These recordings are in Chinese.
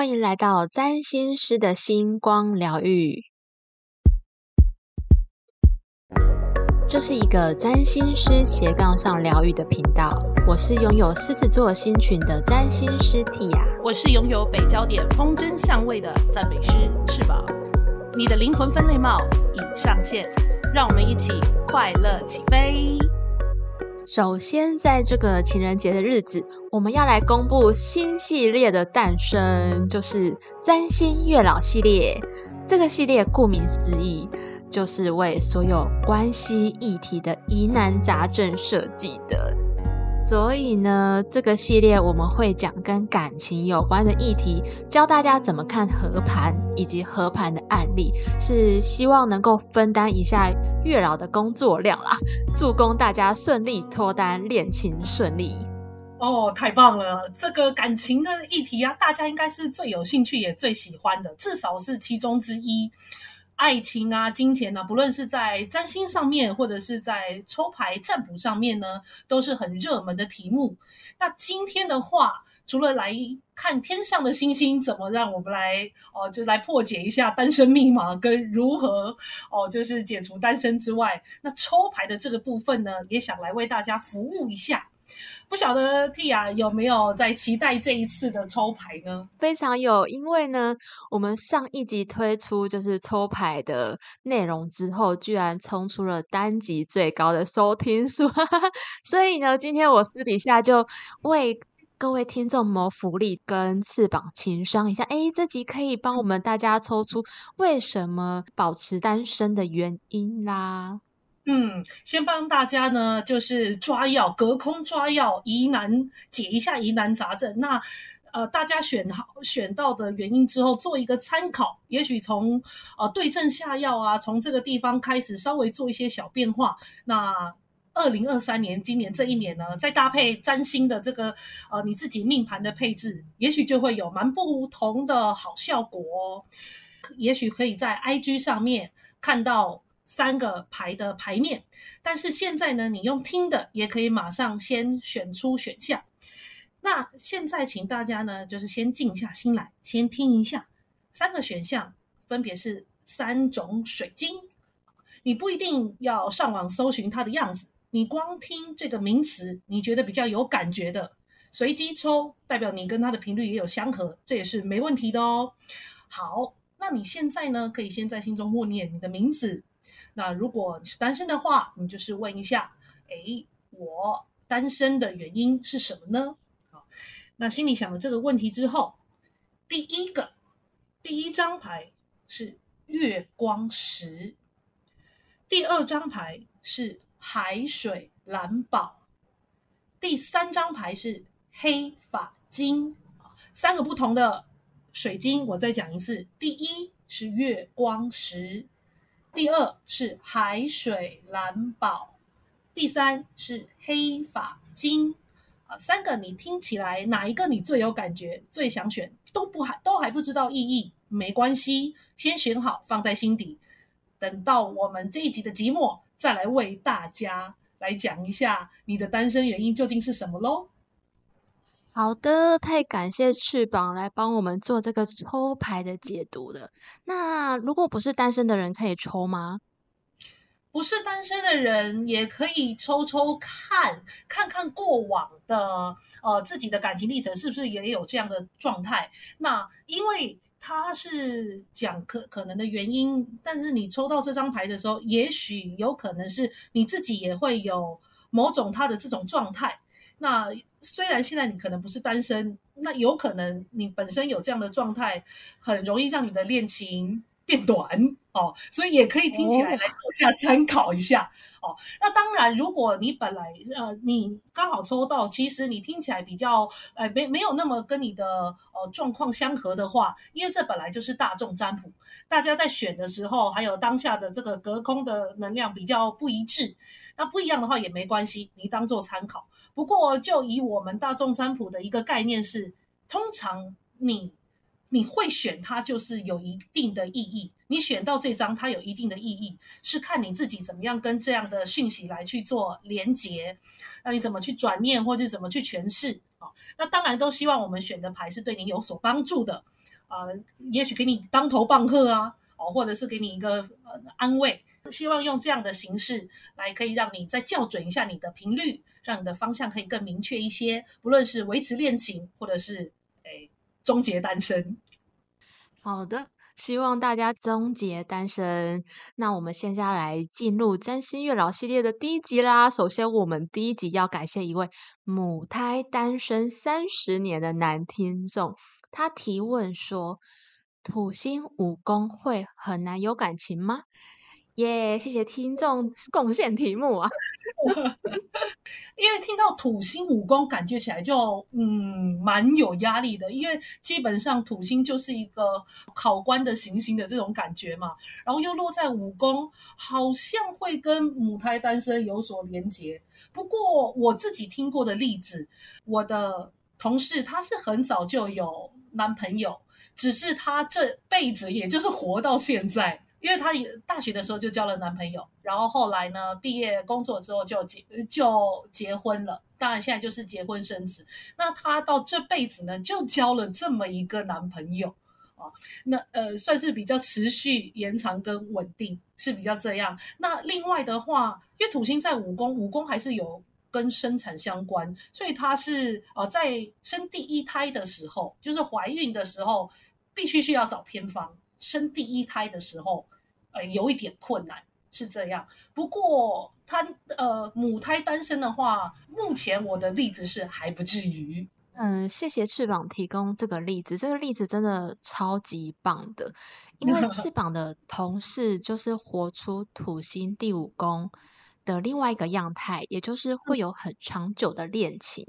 欢迎来到占星师的星光疗愈。这是一个占星师斜杠上疗愈的频道。我是拥有狮子座星群的占星师 Tia，我是拥有北焦点风筝相位的赞美师翅膀。你的灵魂分类帽已上线，让我们一起快乐起飞。首先，在这个情人节的日子，我们要来公布新系列的诞生，就是占星月老系列。这个系列顾名思义。就是为所有关系议题的疑难杂症设计的，所以呢，这个系列我们会讲跟感情有关的议题，教大家怎么看合盘以及合盘的案例，是希望能够分担一下月老的工作量啦，助攻大家顺利脱单，恋情顺利。哦，太棒了！这个感情的议题啊，大家应该是最有兴趣也最喜欢的，至少是其中之一。爱情啊，金钱啊，不论是在占星上面，或者是在抽牌占卜上面呢，都是很热门的题目。那今天的话，除了来看天上的星星怎么让我们来哦，就来破解一下单身密码跟如何哦，就是解除单身之外，那抽牌的这个部分呢，也想来为大家服务一下。不晓得 Tia 有没有在期待这一次的抽牌呢？非常有，因为呢，我们上一集推出就是抽牌的内容之后，居然冲出了单集最高的收听数，所以呢，今天我私底下就为各位听众谋福利，跟翅膀情商一下，哎，这集可以帮我们大家抽出为什么保持单身的原因啦。嗯，先帮大家呢，就是抓药，隔空抓药，疑难解一下疑难杂症。那呃，大家选好选到的原因之后，做一个参考，也许从呃对症下药啊，从这个地方开始稍微做一些小变化。那二零二三年，今年这一年呢，再搭配占星的这个呃你自己命盘的配置，也许就会有蛮不同的好效果哦。也许可以在 IG 上面看到。三个牌的牌面，但是现在呢，你用听的也可以马上先选出选项。那现在请大家呢，就是先静下心来，先听一下三个选项分别是三种水晶。你不一定要上网搜寻它的样子，你光听这个名词，你觉得比较有感觉的，随机抽，代表你跟它的频率也有相合，这也是没问题的哦。好，那你现在呢，可以先在心中默念你的名字。那如果你是单身的话，你就是问一下，哎，我单身的原因是什么呢？好，那心里想了这个问题之后，第一个第一张牌是月光石，第二张牌是海水蓝宝，第三张牌是黑发晶，三个不同的水晶，我再讲一次，第一是月光石。第二是海水蓝宝，第三是黑发晶啊，三个你听起来哪一个你最有感觉、最想选？都不还都还不知道意义，没关系，先选好放在心底，等到我们这一集的寂寞，再来为大家来讲一下你的单身原因究竟是什么喽。好的，太感谢翅膀来帮我们做这个抽牌的解读了。那如果不是单身的人可以抽吗？不是单身的人也可以抽抽看，看看过往的呃自己的感情历程是不是也有这样的状态。那因为他是讲可可能的原因，但是你抽到这张牌的时候，也许有可能是你自己也会有某种他的这种状态。那虽然现在你可能不是单身，那有可能你本身有这样的状态，很容易让你的恋情变短哦，所以也可以听起来来做下参考一下哦。那当然，如果你本来呃你刚好抽到，其实你听起来比较呃没没有那么跟你的呃状况相合的话，因为这本来就是大众占卜，大家在选的时候，还有当下的这个隔空的能量比较不一致，那不一样的话也没关系，你当做参考。不过，就以我们大众占卜的一个概念是，通常你你会选它，就是有一定的意义。你选到这张，它有一定的意义，是看你自己怎么样跟这样的讯息来去做连接，那你怎么去转念，或者怎么去诠释啊？那当然都希望我们选的牌是对你有所帮助的呃，也许给你当头棒喝啊，哦，或者是给你一个呃安慰，希望用这样的形式来可以让你再校准一下你的频率，让你的方向可以更明确一些，不论是维持恋情，或者是诶终结单身。好的。希望大家终结单身。那我们现在来进入占星月老系列的第一集啦。首先，我们第一集要感谢一位母胎单身三十年的男听众，他提问说：土星五宫会很难有感情吗？耶，谢谢听众贡献题目啊！因为听到土星五宫，感觉起来就嗯蛮有压力的，因为基本上土星就是一个考官的行星的这种感觉嘛，然后又落在五宫，好像会跟母胎单身有所连结。不过我自己听过的例子，我的同事他是很早就有男朋友，只是他这辈子也就是活到现在。因为她也大学的时候就交了男朋友，然后后来呢，毕业工作之后就结就结婚了。当然现在就是结婚生子。那她到这辈子呢，就交了这么一个男朋友啊，那呃算是比较持续延长跟稳定，是比较这样。那另外的话，因为土星在五宫，五宫还是有跟生产相关，所以她是呃在生第一胎的时候，就是怀孕的时候，必须需要找偏方。生第一胎的时候，呃，有一点困难，是这样。不过他呃，母胎单身的话，目前我的例子是还不至于。嗯，谢谢翅膀提供这个例子，这个例子真的超级棒的，因为翅 膀的同事就是活出土星第五宫的另外一个样态，也就是会有很长久的恋情。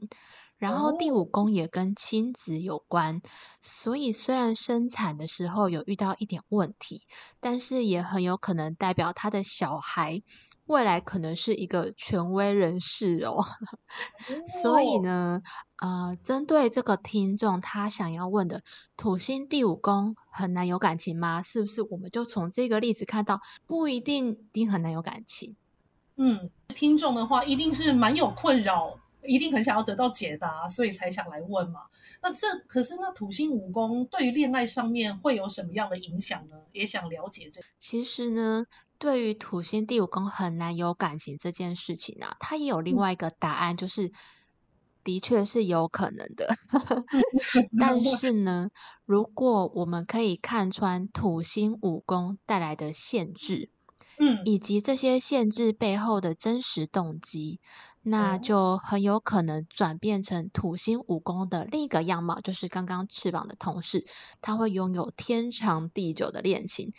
然后第五宫也跟亲子有关，所以虽然生产的时候有遇到一点问题，但是也很有可能代表他的小孩未来可能是一个权威人士哦。所以呢，呃，针对这个听众他想要问的土星第五宫很难有感情吗？是不是我们就从这个例子看到不一定一定很难有感情？嗯，听众的话一定是蛮有困扰。一定很想要得到解答，所以才想来问嘛。那这可是那土星武功对于恋爱上面会有什么样的影响呢？也想了解这。其实呢，对于土星第五宫很难有感情这件事情啊，它也有另外一个答案，就是的确是有可能的。但是呢，如果我们可以看穿土星武功带来的限制，嗯，以及这些限制背后的真实动机。那就很有可能转变成土星武功的另一个样貌，就是刚刚翅膀的同事，他会拥有天长地久的恋情。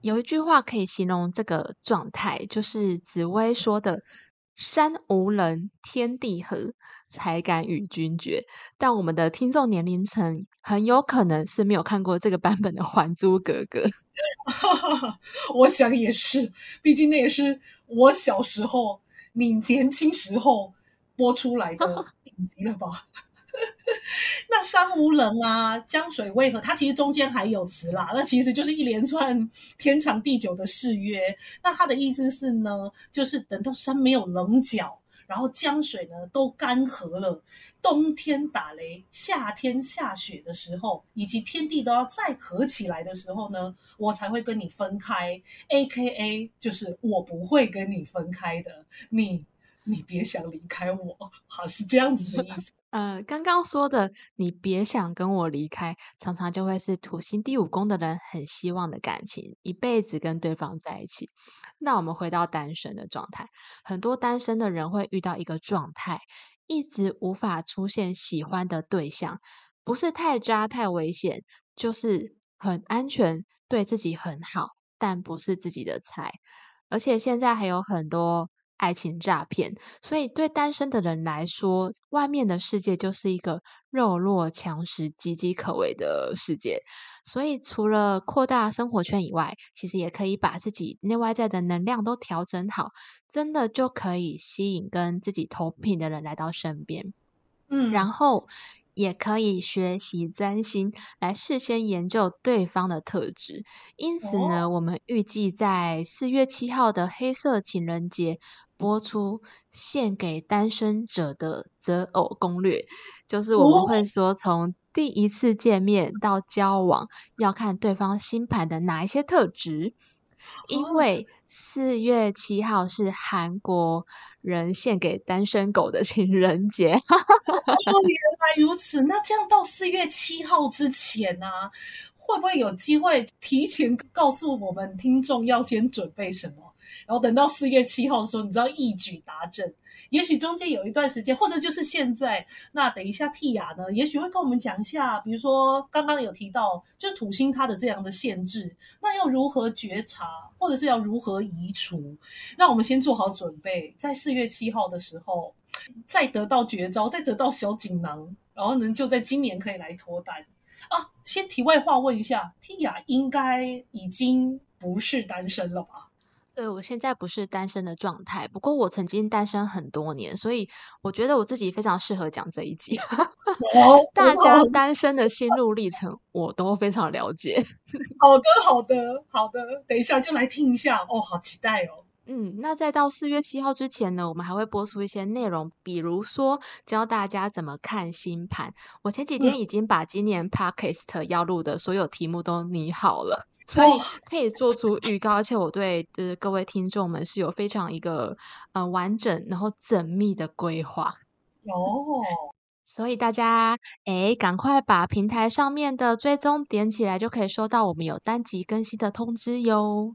有一句话可以形容这个状态，就是紫薇说的“山无人，天地合，才敢与君绝”。但我们的听众年龄层很有可能是没有看过这个版本的《还珠格格》。我想也是，毕竟那也是我小时候。你年轻时候播出来的 影集了吧？那山无棱啊，江水为何？它其实中间还有词啦，那其实就是一连串天长地久的誓约。那它的意思是呢，就是等到山没有棱角，然后江水呢都干涸了，冬天打雷，夏天下雪的时候，以及天地都要再合起来的时候呢，我才会跟你分开。A K A 就是我不会跟你分开的，你你别想离开我，好是这样子的意思。呃，刚刚说的你别想跟我离开，常常就会是土星第五宫的人很希望的感情，一辈子跟对方在一起。那我们回到单身的状态，很多单身的人会遇到一个状态，一直无法出现喜欢的对象，不是太渣太危险，就是很安全，对自己很好，但不是自己的菜。而且现在还有很多。爱情诈骗，所以对单身的人来说，外面的世界就是一个肉弱强食、岌岌可危的世界。所以，除了扩大生活圈以外，其实也可以把自己内外在的能量都调整好，真的就可以吸引跟自己同频的人来到身边。嗯，然后也可以学习占星，来事先研究对方的特质。因此呢，我们预计在四月七号的黑色情人节。播出献给单身者的择偶攻略，就是我们会说从第一次见面到交往，要看对方星盘的哪一些特质。因为四月七号是韩国人献给单身狗的情人节。哦，原来如此。那这样到四月七号之前呢，会不会有机会提前告诉我们听众要先准备什么？然后等到四月七号的时候，你知道一举达阵。也许中间有一段时间，或者就是现在。那等一下蒂雅呢，也许会跟我们讲一下，比如说刚刚有提到，就是土星它的这样的限制，那要如何觉察，或者是要如何移除？让我们先做好准备，在四月七号的时候，再得到绝招，再得到小锦囊，然后呢，就在今年可以来脱单啊。先题外话问一下，蒂雅应该已经不是单身了吧？对，我现在不是单身的状态，不过我曾经单身很多年，所以我觉得我自己非常适合讲这一集。大家单身的心路历程，我都非常了解。好的，好的，好的，等一下就来听一下哦，好期待哦。嗯，那在到四月七号之前呢，我们还会播出一些内容，比如说教大家怎么看星盘。我前几天已经把今年 podcast 要录的所有题目都拟好了，所以可以做出预告。而且我对就是各位听众们是有非常一个呃完整然后缜密的规划哦。所以大家哎，赶快把平台上面的追踪点起来，就可以收到我们有单集更新的通知哟。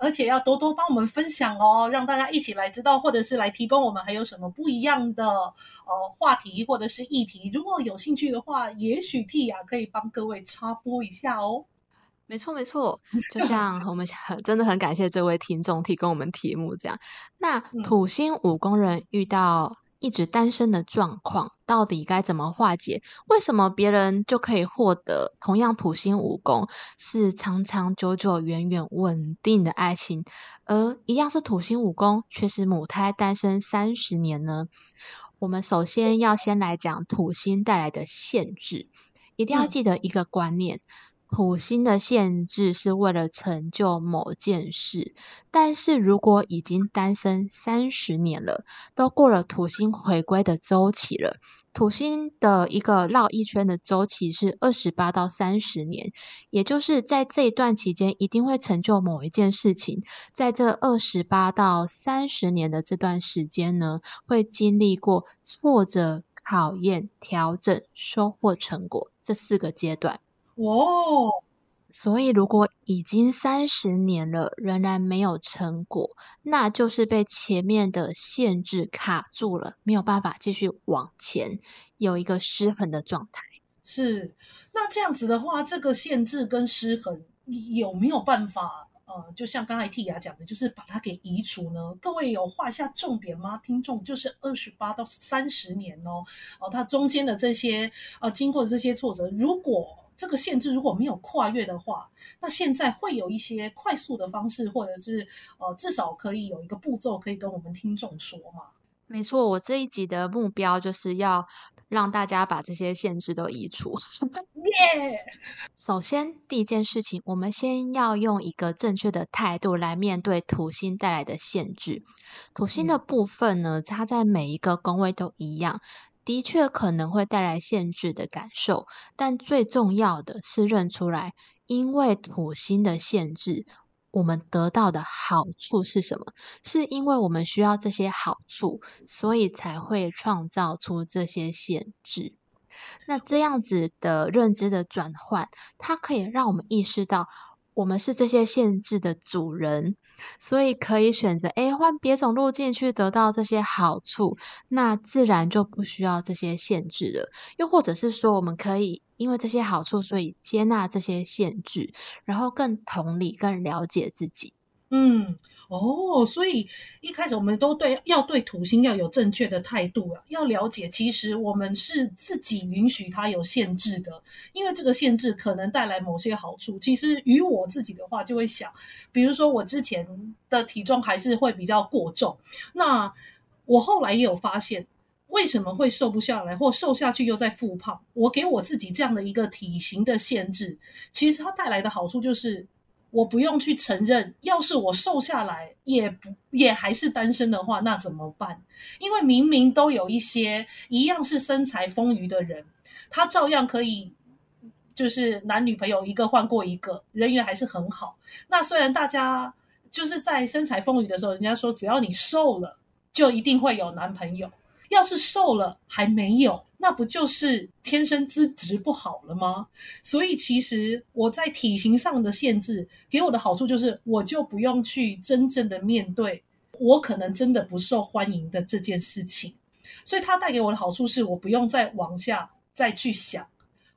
而且要多多帮我们分享哦，让大家一起来知道，或者是来提供我们还有什么不一样的呃话题或者是议题。如果有兴趣的话，也许 T 雅可以帮各位插播一下哦。没错没错，就像我们很真的很感谢这位听众提供我们题目这样。那土星五宫人遇到。一直单身的状况到底该怎么化解？为什么别人就可以获得同样土星武功是长长久久、远远稳定的爱情，而一样是土星武功却是母胎单身三十年呢？我们首先要先来讲土星带来的限制，一定要记得一个观念。土星的限制是为了成就某件事，但是如果已经单身三十年了，都过了土星回归的周期了。土星的一个绕一圈的周期是二十八到三十年，也就是在这一段期间一定会成就某一件事情。在这二十八到三十年的这段时间呢，会经历过挫折、考验、调整、收获成果这四个阶段。哦，所以如果已经三十年了，仍然没有成果，那就是被前面的限制卡住了，没有办法继续往前，有一个失衡的状态。是，那这样子的话，这个限制跟失衡有没有办法？呃，就像刚才 T 雅讲的，就是把它给移除呢？各位有画下重点吗？听众就是二十八到三十年哦，哦，它中间的这些呃，经过这些挫折，如果这个限制如果没有跨越的话，那现在会有一些快速的方式，或者是呃，至少可以有一个步骤可以跟我们听众说嘛？没错，我这一集的目标就是要让大家把这些限制都移除。耶！首先，第一件事情，我们先要用一个正确的态度来面对土星带来的限制。土星的部分呢，它在每一个宫位都一样。的确可能会带来限制的感受，但最重要的是认出来，因为土星的限制，我们得到的好处是什么？是因为我们需要这些好处，所以才会创造出这些限制。那这样子的认知的转换，它可以让我们意识到，我们是这些限制的主人。所以可以选择诶换别种路径去得到这些好处，那自然就不需要这些限制了。又或者是说，我们可以因为这些好处，所以接纳这些限制，然后更同理、更了解自己。嗯。哦，所以一开始我们都对要对土星要有正确的态度啊，要了解其实我们是自己允许它有限制的，因为这个限制可能带来某些好处。其实与我自己的话就会想，比如说我之前的体重还是会比较过重，那我后来也有发现，为什么会瘦不下来，或瘦下去又在复胖？我给我自己这样的一个体型的限制，其实它带来的好处就是。我不用去承认，要是我瘦下来也不也还是单身的话，那怎么办？因为明明都有一些一样是身材丰腴的人，他照样可以就是男女朋友一个换过一个，人缘还是很好。那虽然大家就是在身材丰腴的时候，人家说只要你瘦了，就一定会有男朋友。要是瘦了还没有，那不就是天生资质不好了吗？所以其实我在体型上的限制给我的好处就是，我就不用去真正的面对我可能真的不受欢迎的这件事情。所以它带给我的好处是我不用再往下再去想，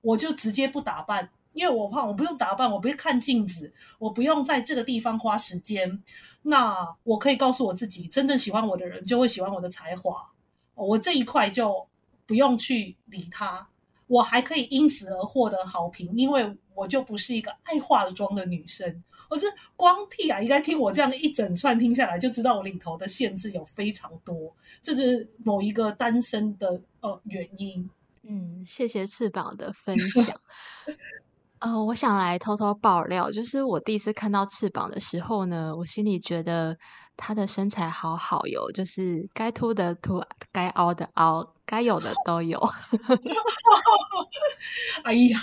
我就直接不打扮，因为我怕我不用打扮，我不用看镜子，我不用在这个地方花时间。那我可以告诉我自己，真正喜欢我的人就会喜欢我的才华。我这一块就不用去理他，我还可以因此而获得好评，因为我就不是一个爱化妆的女生。我这光替啊，应该听我这样的一整串听下来，就知道我里头的限制有非常多，这是某一个单身的呃原因。嗯，谢谢翅膀的分享。呃，我想来偷偷爆料，就是我第一次看到翅膀的时候呢，我心里觉得。他的身材好好哟，就是该凸的凸，该凹的凹，该有的都有。哎呀，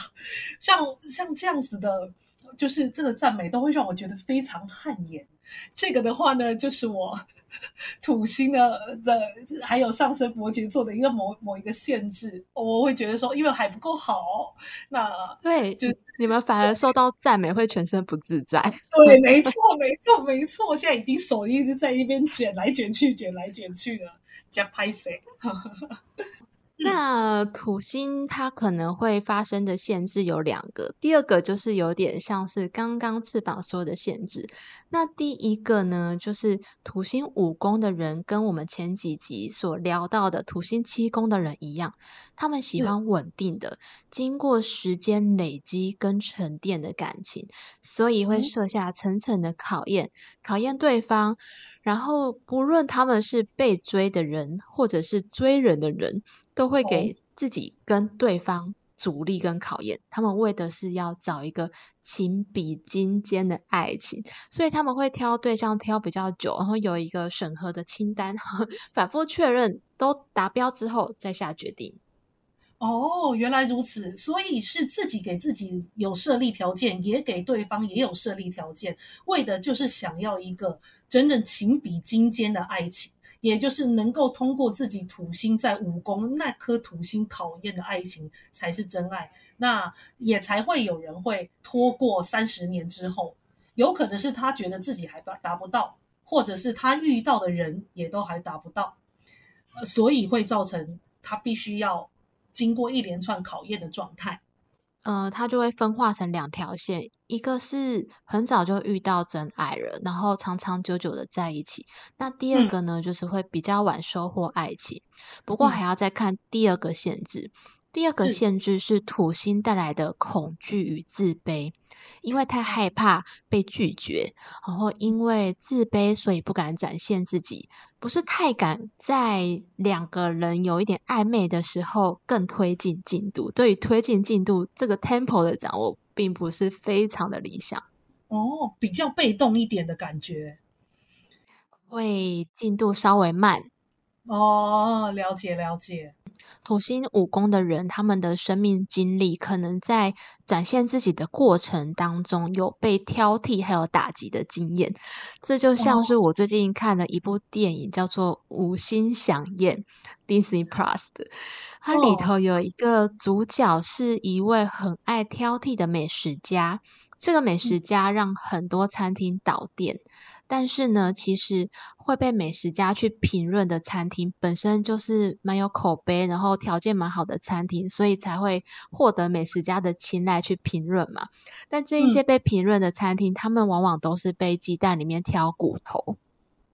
像像这样子的，就是这个赞美都会让我觉得非常汗颜。这个的话呢，就是我。土星的的还有上升摩羯座的一个某某一个限制，我会觉得说，因为还不够好，那对，就你们反而受到赞美会全身不自在。对，没错，没错，没错，现在已经手一直在一边卷来卷去，卷来卷去的，加拍谁？那土星它可能会发生的限制有两个，第二个就是有点像是刚刚翅膀说的限制。那第一个呢，就是土星五宫的人跟我们前几集所聊到的土星七宫的人一样，他们喜欢稳定的、经过时间累积跟沉淀的感情，所以会设下层层的考验，考验对方。然后不论他们是被追的人，或者是追人的人。都会给自己跟对方阻力跟考验，他们为的是要找一个情比金坚的爱情，所以他们会挑对象挑比较久，然后有一个审核的清单，反复确认都达标之后再下决定。哦，原来如此，所以是自己给自己有设立条件，也给对方也有设立条件，为的就是想要一个真正情比金坚的爱情。也就是能够通过自己土星在五宫那颗土星考验的爱情才是真爱，那也才会有人会拖过三十年之后，有可能是他觉得自己还达达不到，或者是他遇到的人也都还达不到，所以会造成他必须要经过一连串考验的状态。呃，它就会分化成两条线，一个是很早就遇到真爱了，然后长长久久的在一起；那第二个呢，就是会比较晚收获爱情。不过还要再看第二个限制，第二个限制是土星带来的恐惧与自卑。因为太害怕被拒绝，然后因为自卑，所以不敢展现自己，不是太敢在两个人有一点暧昧的时候更推进进度。对于推进进度这个 tempo 的掌握，并不是非常的理想。哦，比较被动一点的感觉，会进度稍微慢。哦，了解了解。土星五宫的人，他们的生命经历可能在展现自己的过程当中有被挑剔还有打击的经验。这就像是我最近看的一部电影，叫做《五星响宴》（Disney Plus） 的，它里头有一个主角是一位很爱挑剔的美食家。这个美食家让很多餐厅倒店。但是呢，其实会被美食家去评论的餐厅，本身就是蛮有口碑，然后条件蛮好的餐厅，所以才会获得美食家的青睐去评论嘛。但这一些被评论的餐厅，他们往往都是被鸡蛋里面挑骨头。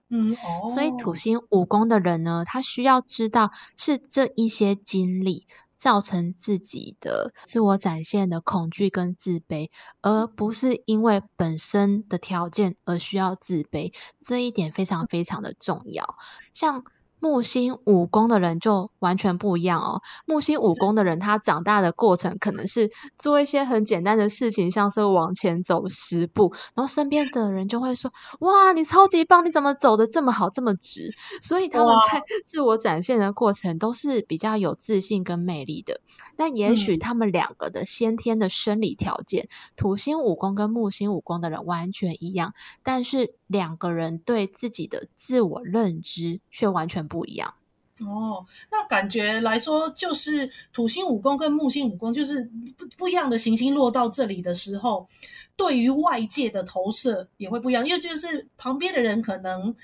嗯，哦，所以土星武功的人呢，他需要知道是这一些经历。造成自己的自我展现的恐惧跟自卑，而不是因为本身的条件而需要自卑，这一点非常非常的重要。像木星五宫的人就完全不一样哦。木星五宫的人，他长大的过程可能是做一些很简单的事情，像是往前走十步，然后身边的人就会说：“哇，你超级棒！你怎么走的这么好，这么直？”所以他们在自我展现的过程都是比较有自信跟魅力的。但也许他们两个的先天的生理条件，土星五宫跟木星五宫的人完全一样，但是两个人对自己的自我认知却完全不一样。哦，那感觉来说，就是土星武功跟木星武功，就是不不一样的行星落到这里的时候，对于外界的投射也会不一样。因为就是旁边的人可能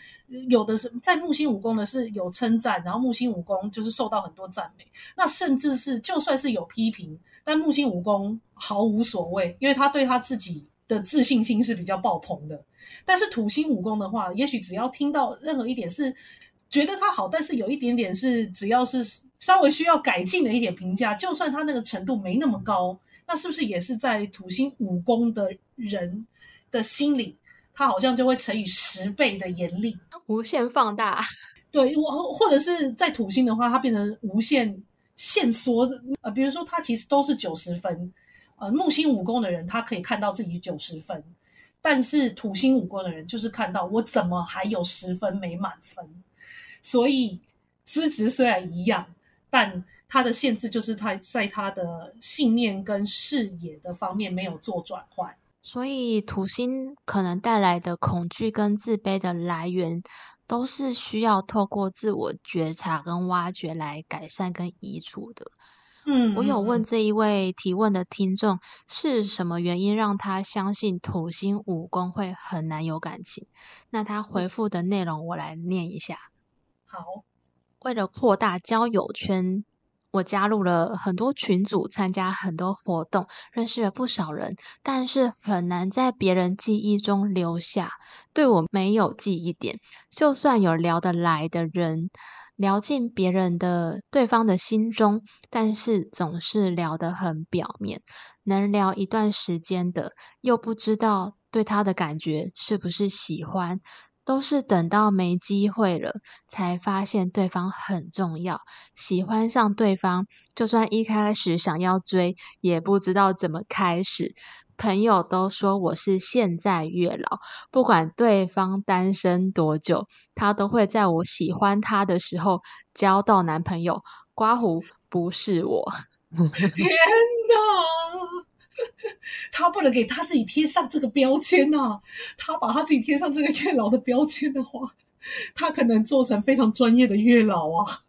有的是在木星武功的是有称赞，然后木星武功就是受到很多赞美。那甚至是就算是有批评，但木星武功毫无所谓，因为他对他自己的自信心是比较爆棚的。但是土星武功的话，也许只要听到任何一点是。觉得他好，但是有一点点是，只要是稍微需要改进的一点评价，就算他那个程度没那么高，那是不是也是在土星武功的人的心里，他好像就会乘以十倍的严厉，无限放大？对，我或者是在土星的话，它变成无限限缩。呃，比如说他其实都是九十分，呃，木星武功的人他可以看到自己九十分，但是土星武功的人就是看到我怎么还有十分没满分。所以资质虽然一样，但他的限制就是他在他的信念跟视野的方面没有做转换。所以土星可能带来的恐惧跟自卑的来源，都是需要透过自我觉察跟挖掘来改善跟移除的。嗯，我有问这一位提问的听众，是什么原因让他相信土星武功会很难有感情？那他回复的内容我来念一下。好，为了扩大交友圈，我加入了很多群组，参加很多活动，认识了不少人，但是很难在别人记忆中留下。对我没有记忆点，就算有聊得来的人，聊进别人的对方的心中，但是总是聊得很表面，能聊一段时间的，又不知道对他的感觉是不是喜欢。都是等到没机会了，才发现对方很重要，喜欢上对方，就算一开始想要追，也不知道怎么开始。朋友都说我是现在月老，不管对方单身多久，他都会在我喜欢他的时候交到男朋友。刮胡不是我，天哪！他不能给他自己贴上这个标签呐！他把他自己贴上这个月老的标签的话，他可能做成非常专业的月老啊！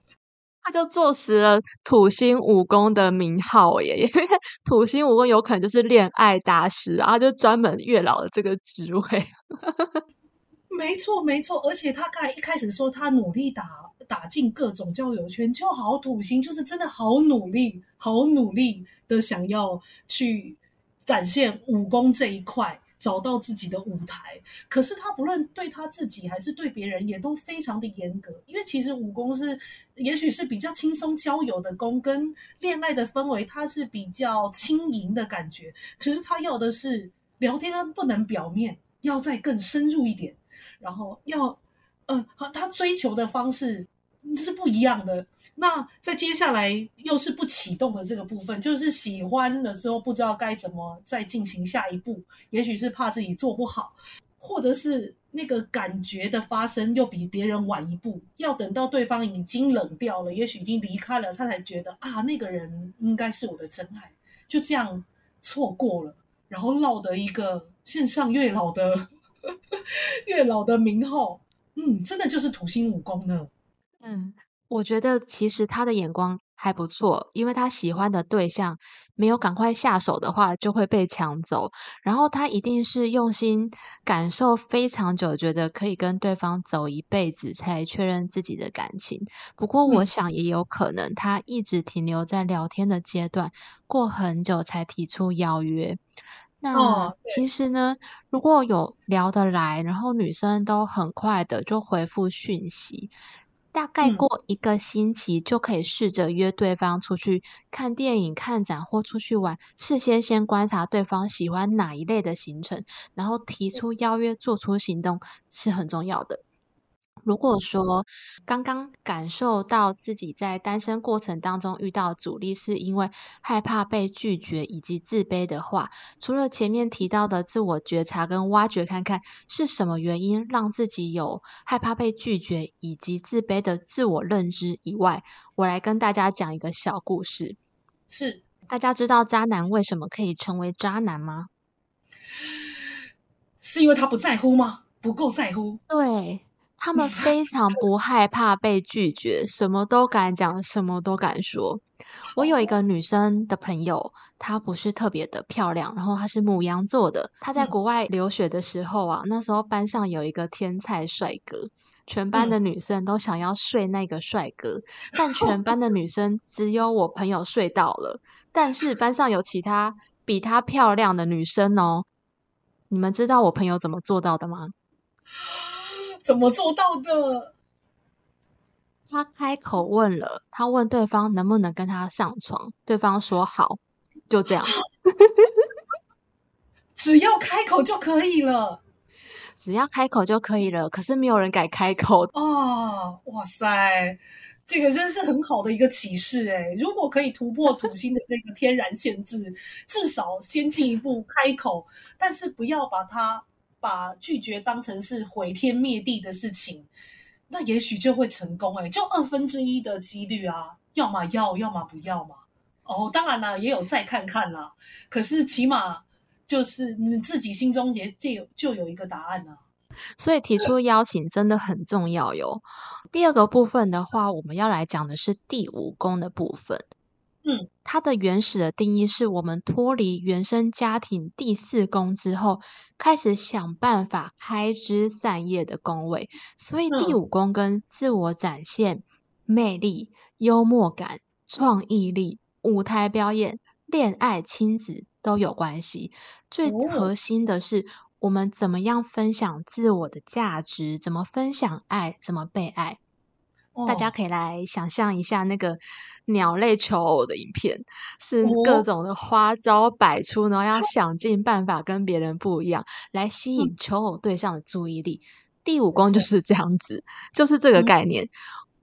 他就坐实了土星武功的名号耶！因为 土星武功有可能就是恋爱大师啊，就专门月老的这个职位。没错，没错，而且他刚才一开始说他努力打打进各种交友圈，就好土星，就是真的好努力，好努力的想要去。展现武功这一块，找到自己的舞台。可是他不论对他自己还是对别人，也都非常的严格。因为其实武功是，也许是比较轻松交友的功，跟恋爱的氛围，它是比较轻盈的感觉。可是他要的是聊天不能表面，要再更深入一点，然后要，呃，他追求的方式。是不一样的。那在接下来又是不启动的这个部分，就是喜欢了之后不知道该怎么再进行下一步，也许是怕自己做不好，或者是那个感觉的发生又比别人晚一步，要等到对方已经冷掉了，也许已经离开了，他才觉得啊，那个人应该是我的真爱，就这样错过了，然后落得一个线上月老的 月老的名号，嗯，真的就是土星武功呢。嗯，我觉得其实他的眼光还不错，因为他喜欢的对象没有赶快下手的话，就会被抢走。然后他一定是用心感受非常久，觉得可以跟对方走一辈子，才确认自己的感情。不过，我想也有可能他一直停留在聊天的阶段，过很久才提出邀约。那其实呢，如果有聊得来，然后女生都很快的就回复讯息。大概过一个星期就可以试着约对方出去看电影、看展或出去玩。事先先观察对方喜欢哪一类的行程，然后提出邀约、做出行动是很重要的。如果说刚刚感受到自己在单身过程当中遇到阻力，是因为害怕被拒绝以及自卑的话，除了前面提到的自我觉察跟挖掘，看看是什么原因让自己有害怕被拒绝以及自卑的自我认知以外，我来跟大家讲一个小故事。是，大家知道渣男为什么可以成为渣男吗？是因为他不在乎吗？不够在乎？对。他们非常不害怕被拒绝，什么都敢讲，什么都敢说。我有一个女生的朋友，她不是特别的漂亮，然后她是母羊座的。她在国外留学的时候啊，那时候班上有一个天才帅哥，全班的女生都想要睡那个帅哥，但全 班的女生只有我朋友睡到了。但是班上有其他比她漂亮的女生哦。你们知道我朋友怎么做到的吗？怎么做到的？他开口问了，他问对方能不能跟他上床，对方说好，就这样。只要开口就可以了，只要开口就可以了。可是没有人敢开口啊！哇塞，这个真是很好的一个启示哎！如果可以突破土星的这个天然限制，至少先进一步开口，但是不要把它。把拒绝当成是毁天灭地的事情，那也许就会成功哎，就二分之一的几率啊，要么要，要么不要嘛。哦，当然了，也有再看看啦。可是起码就是你自己心中也就有就有一个答案啊。所以提出邀请真的很重要哟。第二个部分的话，我们要来讲的是第五宫的部分。嗯，它的原始的定义是我们脱离原生家庭第四宫之后，开始想办法开枝散叶的宫位。所以第五宫跟自我展现、魅力、幽默感、创意力、舞台表演、恋爱、亲子都有关系。最核心的是，我们怎么样分享自我的价值？怎么分享爱？怎么被爱？大家可以来想象一下那个鸟类求偶的影片，是各种的花招百出，然后要想尽办法跟别人不一样，来吸引求偶对象的注意力。第五宫就是这样子，就是这个概念。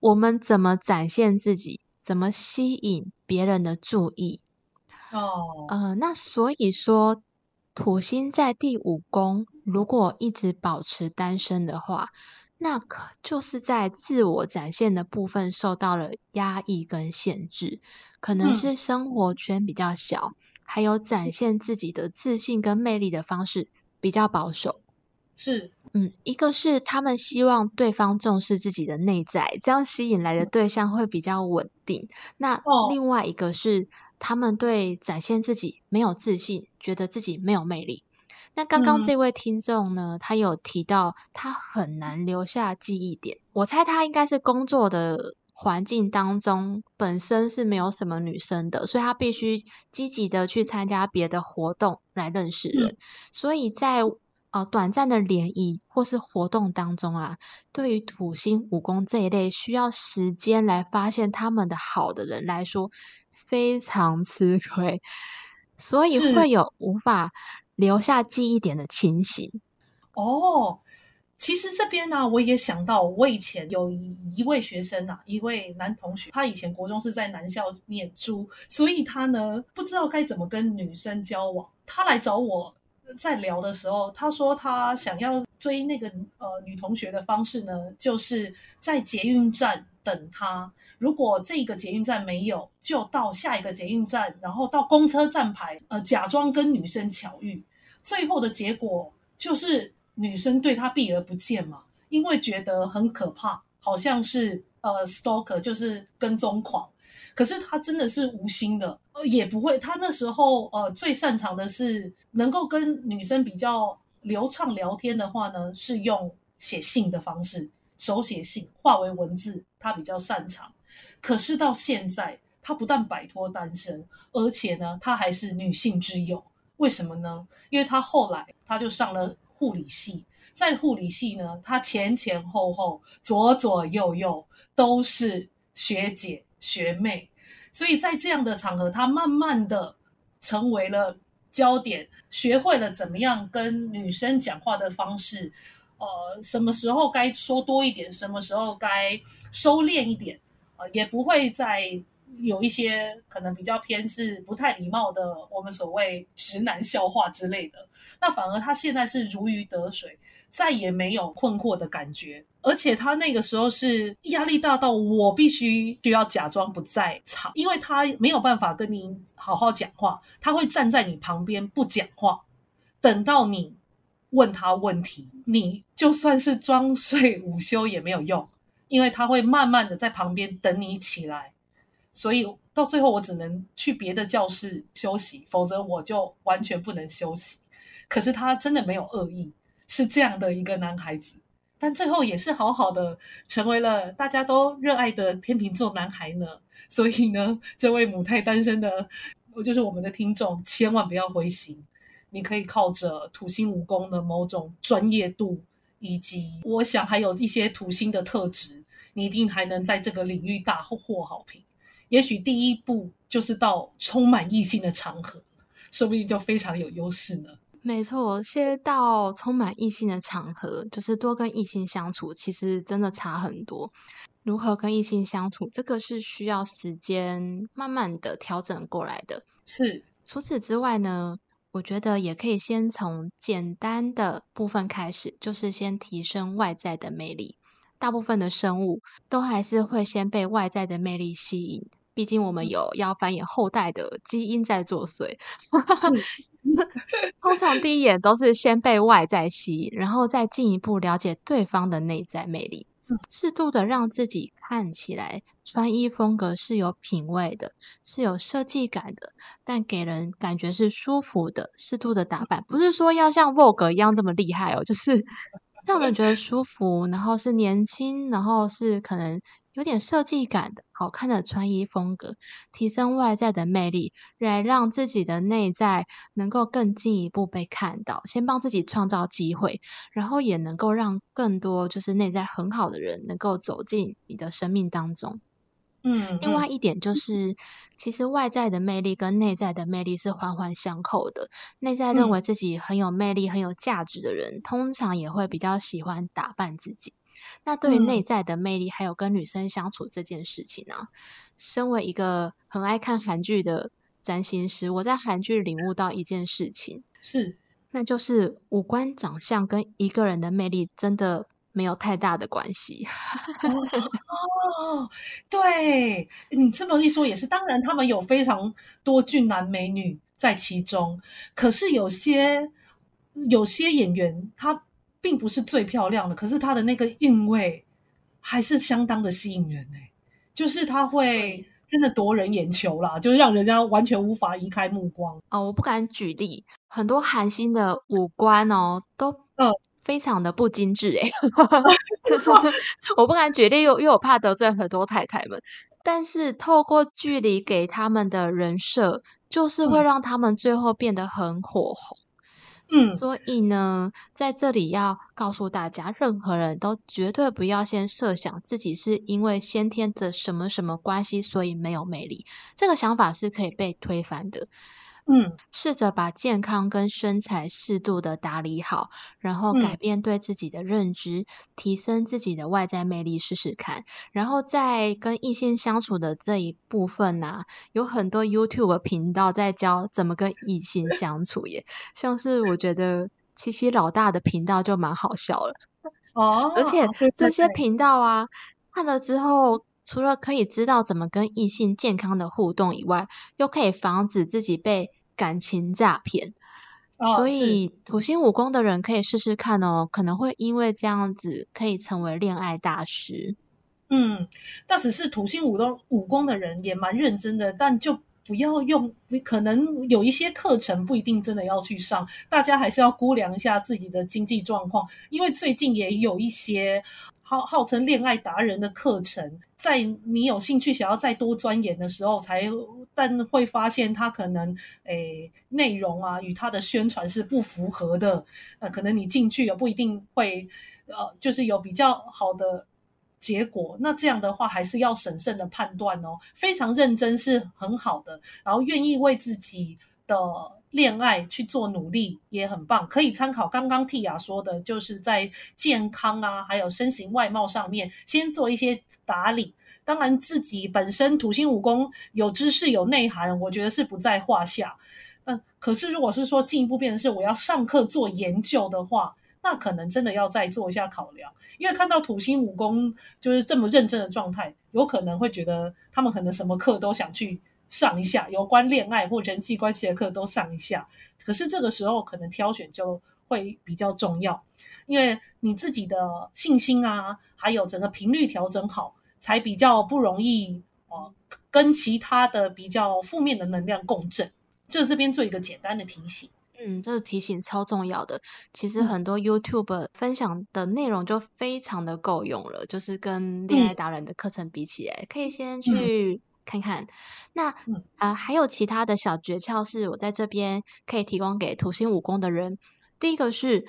我们怎么展现自己，怎么吸引别人的注意？哦，呃，那所以说，土星在第五宫，如果一直保持单身的话。那可就是在自我展现的部分受到了压抑跟限制，可能是生活圈比较小，还有展现自己的自信跟魅力的方式比较保守。是，嗯，一个是他们希望对方重视自己的内在，这样吸引来的对象会比较稳定。那另外一个是他们对展现自己没有自信，觉得自己没有魅力。那刚刚这位听众呢，他有提到他很难留下记忆点。我猜他应该是工作的环境当中本身是没有什么女生的，所以他必须积极的去参加别的活动来认识人。所以在呃短暂的联谊或是活动当中啊，对于土星武功这一类需要时间来发现他们的好的人来说，非常吃亏，所以会有无法。留下记忆点的情形哦，其实这边呢，我也想到，我以前有一位学生啊，一位男同学，他以前国中是在男校念书，所以他呢不知道该怎么跟女生交往。他来找我在聊的时候，他说他想要追那个呃女同学的方式呢，就是在捷运站等她。如果这个捷运站没有，就到下一个捷运站，然后到公车站牌，呃，假装跟女生巧遇。最后的结果就是女生对他避而不见嘛，因为觉得很可怕，好像是呃 stalker，就是跟踪狂。可是他真的是无心的，呃，也不会。他那时候呃最擅长的是能够跟女生比较流畅聊天的话呢，是用写信的方式，手写信化为文字，他比较擅长。可是到现在，他不但摆脱单身，而且呢，他还是女性之友。为什么呢？因为他后来他就上了护理系，在护理系呢，他前前后后、左左右右都是学姐学妹，所以在这样的场合，他慢慢的成为了焦点，学会了怎么样跟女生讲话的方式，呃什么时候该说多一点，什么时候该收敛一点，呃，也不会在。有一些可能比较偏是不太礼貌的，我们所谓直男笑话之类的，那反而他现在是如鱼得水，再也没有困惑的感觉，而且他那个时候是压力大到我必须就要假装不在场，因为他没有办法跟你好好讲话，他会站在你旁边不讲话，等到你问他问题，你就算是装睡午休也没有用，因为他会慢慢的在旁边等你起来。所以到最后，我只能去别的教室休息，否则我就完全不能休息。可是他真的没有恶意，是这样的一个男孩子，但最后也是好好的成为了大家都热爱的天秤座男孩呢。所以呢，这位母胎单身的，我就是我们的听众，千万不要灰心。你可以靠着土星武功的某种专业度，以及我想还有一些土星的特质，你一定还能在这个领域大获好评。也许第一步就是到充满异性的场合，说不定就非常有优势呢。没错，先到充满异性的场合，就是多跟异性相处，其实真的差很多。如何跟异性相处，这个是需要时间慢慢的调整过来的。是，除此之外呢，我觉得也可以先从简单的部分开始，就是先提升外在的魅力。大部分的生物都还是会先被外在的魅力吸引。毕竟我们有要繁衍后代的基因在作祟，通常第一眼都是先被外在吸引，然后再进一步了解对方的内在魅力，适度的让自己看起来穿衣风格是有品味的，是有设计感的，但给人感觉是舒服的。适度的打扮，不是说要像 Vogue 一样这么厉害哦，就是 让人觉得舒服，然后是年轻，然后是可能。有点设计感的好看的穿衣风格，提升外在的魅力，来让自己的内在能够更进一步被看到。先帮自己创造机会，然后也能够让更多就是内在很好的人能够走进你的生命当中。嗯，另外一点就是，其实外在的魅力跟内在的魅力是环环相扣的。内在认为自己很有魅力、很有价值的人，通常也会比较喜欢打扮自己。那对于内在的魅力，还有跟女生相处这件事情呢？身为一个很爱看韩剧的占星师，我在韩剧领悟到一件事情，是，那就是五官长相跟一个人的魅力真的没有太大的关系。哦，对你这么一说也是，当然他们有非常多俊男美女在其中，可是有些有些演员他。并不是最漂亮的，可是她的那个韵味还是相当的吸引人哎，就是她会真的夺人眼球啦，就是让人家完全无法移开目光哦。我不敢举例，很多韩星的五官哦都嗯非常的不精致哎，我不敢举例，因为我怕得罪很多太太们。但是透过距离给他们的人设，就是会让他们最后变得很火红。所以呢，在这里要告诉大家，任何人都绝对不要先设想自己是因为先天的什么什么关系，所以没有魅力。这个想法是可以被推翻的。嗯，试着把健康跟身材适度的打理好，然后改变对自己的认知，提升自己的外在魅力，试试看。然后在跟异性相处的这一部分呢，有很多 YouTube 频道在教怎么跟异性相处耶。像是我觉得七七老大的频道就蛮好笑了哦，而且这些频道啊，看了之后，除了可以知道怎么跟异性健康的互动以外，又可以防止自己被。感情诈骗，所以土星武功的人可以试试看哦，可能会因为这样子可以成为恋爱大师。嗯，但只是土星武功武功的人也蛮认真的，但就不要用，可能有一些课程不一定真的要去上，大家还是要估量一下自己的经济状况，因为最近也有一些。号号称恋爱达人的课程，在你有兴趣想要再多钻研的时候，才但会发现它可能诶内容啊与它的宣传是不符合的，呃，可能你进去也不一定会呃，就是有比较好的结果。那这样的话，还是要审慎的判断哦，非常认真是很好的，然后愿意为自己。的恋爱去做努力也很棒，可以参考刚刚蒂雅说的，就是在健康啊，还有身形外貌上面先做一些打理。当然，自己本身土星武功有知识有内涵，我觉得是不在话下。那可是，如果是说进一步变成是我要上课做研究的话，那可能真的要再做一下考量。因为看到土星武功就是这么认真的状态，有可能会觉得他们可能什么课都想去上一下，有关恋爱或人际关系的课都上一下。可是这个时候可能挑选就会比较重要，因为你自己的信心啊，还有整个频率调整好。才比较不容易哦，跟其他的比较负面的能量共振。就这边做一个简单的提醒。嗯，这个提醒超重要的。其实很多 YouTube 分享的内容就非常的够用了，就是跟恋爱达人的课程比起来，可以先去看看。那啊，还有其他的小诀窍是我在这边可以提供给土星武功的人。第一个是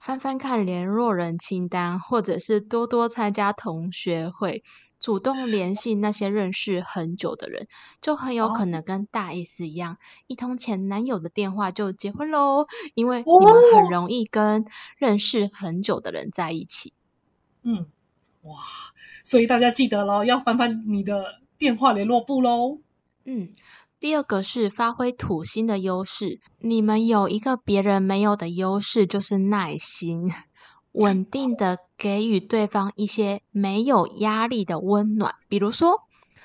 翻翻看联络人清单，或者是多多参加同学会。主动联系那些认识很久的人，就很有可能跟大 S 一样，一通前男友的电话就结婚喽。因为你们很容易跟认识很久的人在一起。嗯，哇，所以大家记得喽，要翻翻你的电话联络簿喽。嗯，第二个是发挥土星的优势，你们有一个别人没有的优势，就是耐心。稳定的给予对方一些没有压力的温暖，比如说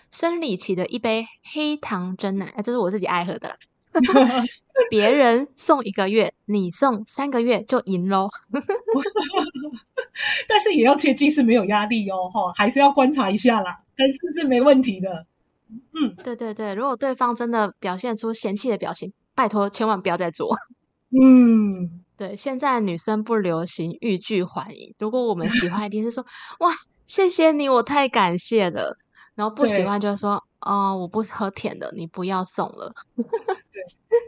生理期的一杯黑糖真奶，这是我自己爱喝的啦。别人送一个月，你送三个月就赢喽。但是也要切记是没有压力哦，哈，还是要观察一下啦。但是是没问题的。嗯，对对对，如果对方真的表现出嫌弃的表情，拜托千万不要再做。嗯。对，现在女生不流行欲拒还迎。如果我们喜欢，一定是说 哇，谢谢你，我太感谢了。然后不喜欢就是说，哦，我不喝甜的，你不要送了。对，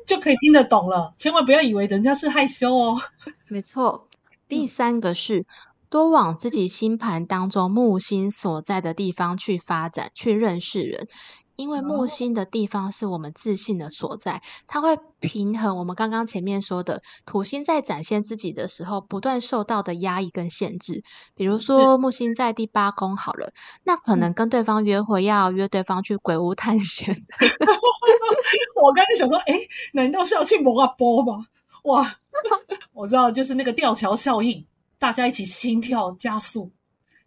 就可以听得懂了。千万不要以为人家是害羞哦。没错。第三个是多往自己星盘当中木星所在的地方去发展，去认识人。因为木星的地方是我们自信的所在，它会平衡我们刚刚前面说的土星在展现自己的时候不断受到的压抑跟限制。比如说木星在第八宫好了，那可能跟对方约会要约对方去鬼屋探险。我刚才想说，哎，难道是要去摩阿波吗？哇，我知道，就是那个吊桥效应，大家一起心跳加速，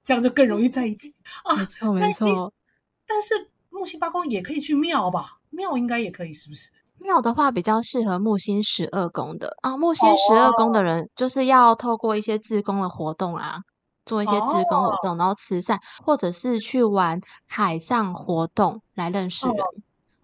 这样就更容易在一起啊。没错，没错，但是。木星八宫也可以去庙吧？庙应该也可以，是不是？庙的话比较适合木星十二宫的啊。木星十二宫的人就是要透过一些自宫的活动啊，做一些自宫活动，然后慈善，或者是去玩海上活动来认识人。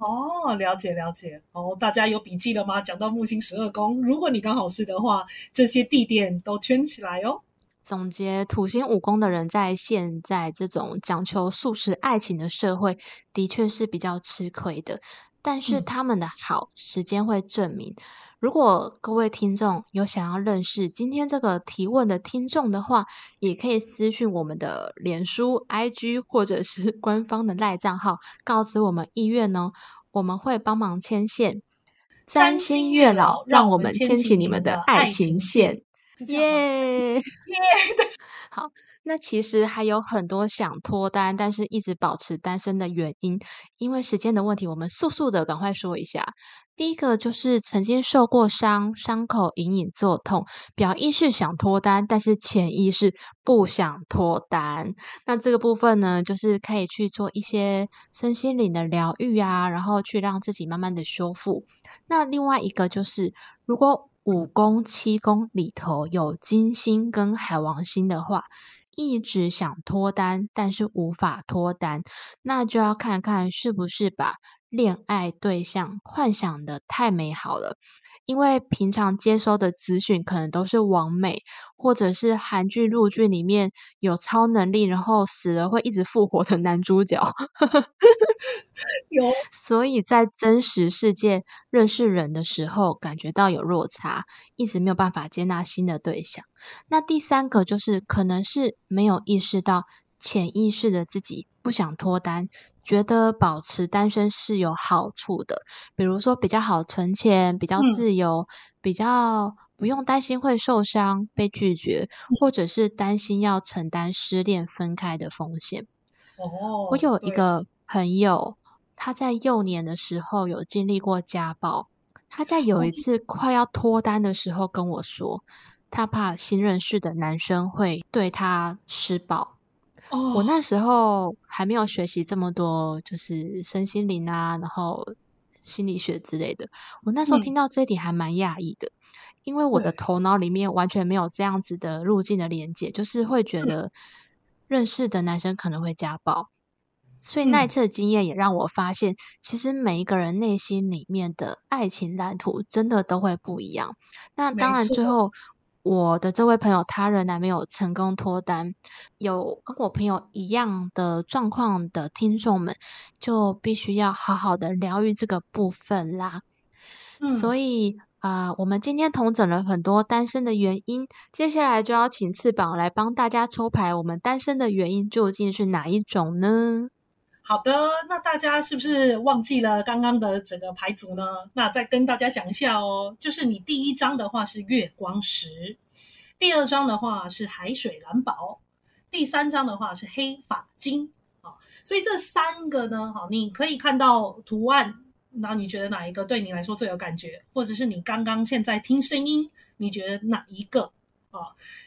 哦，了解了解。哦，大家有笔记了吗？讲到木星十二宫，如果你刚好是的话，这些地点都圈起来哦。总结土星五宫的人，在现在这种讲求素食爱情的社会，的确是比较吃亏的。但是他们的好，时间会证明。如果各位听众有想要认识今天这个提问的听众的话，也可以私讯我们的脸书、IG 或者是 官方的赖账号，告知我们意愿哦。我们会帮忙牵线，三星月老，让我们牵起你们的爱情线。耶 耶，好，那其实还有很多想脱单，但是一直保持单身的原因。因为时间的问题，我们速速的赶快说一下。第一个就是曾经受过伤，伤口隐隐作痛，表意识想脱单，但是潜意识不想脱单。那这个部分呢，就是可以去做一些身心灵的疗愈啊，然后去让自己慢慢的修复。那另外一个就是，如果五宫、七宫里头有金星跟海王星的话，一直想脱单，但是无法脱单，那就要看看是不是把恋爱对象幻想的太美好了。因为平常接收的资讯可能都是完美，或者是韩剧、陆剧里面有超能力，然后死了会一直复活的男主角。有，所以在真实世界认识人的时候，感觉到有落差，一直没有办法接纳新的对象。那第三个就是可能是没有意识到潜意识的自己不想脱单。觉得保持单身是有好处的，比如说比较好存钱，比较自由，比较不用担心会受伤、被拒绝，或者是担心要承担失恋分开的风险。哦，我有一个朋友，他在幼年的时候有经历过家暴，他在有一次快要脱单的时候跟我说，他怕新认识的男生会对他施暴。我那时候还没有学习这么多，就是身心灵啊，然后心理学之类的。我那时候听到这一点还蛮讶异的，因为我的头脑里面完全没有这样子的路径的连接，就是会觉得认识的男生可能会家暴。所以那一次的经验也让我发现，其实每一个人内心里面的爱情蓝图真的都会不一样。那当然最后。我的这位朋友，他仍然没有成功脱单。有跟我朋友一样的状况的听众们，就必须要好好的疗愈这个部分啦。所以啊，我们今天同整了很多单身的原因，接下来就要请翅膀来帮大家抽牌，我们单身的原因究竟是哪一种呢？好的，那大家是不是忘记了刚刚的整个牌组呢？那再跟大家讲一下哦，就是你第一张的话是月光石，第二张的话是海水蓝宝，第三张的话是黑发金啊。所以这三个呢，好，你可以看到图案，那你觉得哪一个对你来说最有感觉？或者是你刚刚现在听声音，你觉得哪一个啊？